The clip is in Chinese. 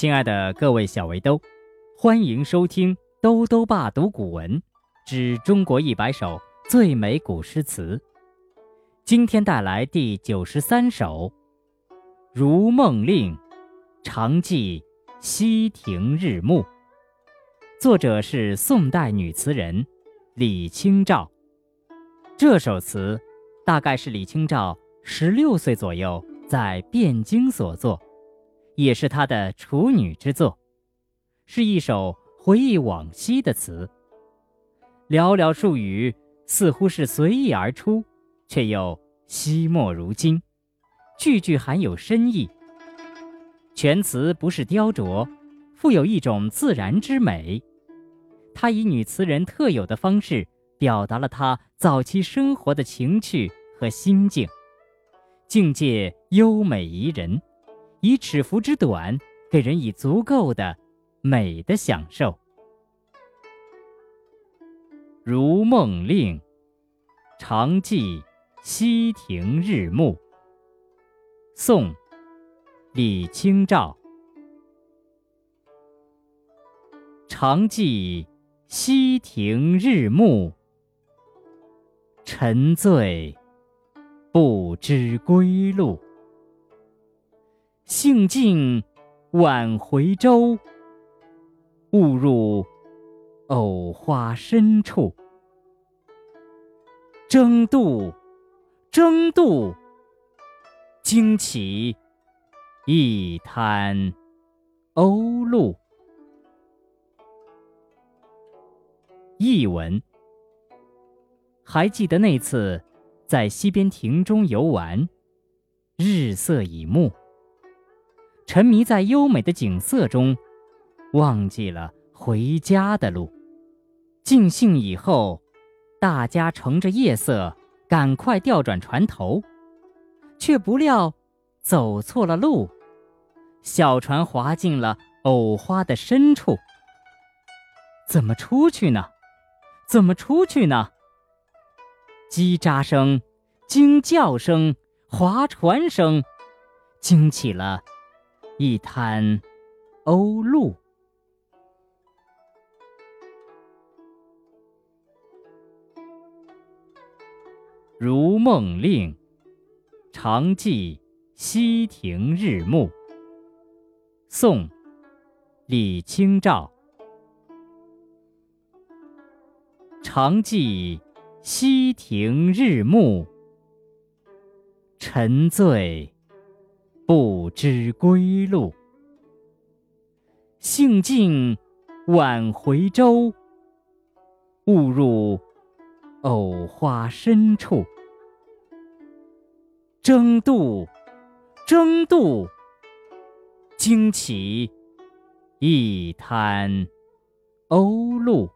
亲爱的各位小围兜，欢迎收听兜兜爸读古文之中国一百首最美古诗词。今天带来第九十三首《如梦令·常记溪亭日暮》，作者是宋代女词人李清照。这首词大概是李清照十六岁左右在汴京所作。也是他的处女之作，是一首回忆往昔的词。寥寥数语，似乎是随意而出，却又惜墨如金，句句含有深意。全词不是雕琢，富有一种自然之美。他以女词人特有的方式，表达了他早期生活的情趣和心境，境界优美宜人。以尺幅之短，给人以足够的美的享受。如梦令，常记溪亭日暮。宋，李清照。常记溪亭日暮，沉醉不知归路。兴尽晚回舟，误入藕花深处。争渡，争渡，惊起一滩鸥鹭。译文：还记得那次在西边亭中游玩，日色已暮。沉迷在优美的景色中，忘记了回家的路。尽兴以后，大家乘着夜色赶快调转船头，却不料走错了路，小船滑进了藕花的深处。怎么出去呢？怎么出去呢？叽喳声、惊叫声、划船声，惊起了。一滩鸥鹭，如梦令，常记溪亭日暮。宋，李清照。常记溪亭日暮，沉醉。不知归路，兴尽晚回舟，误入藕花深处。争渡，争渡，惊起一滩鸥鹭。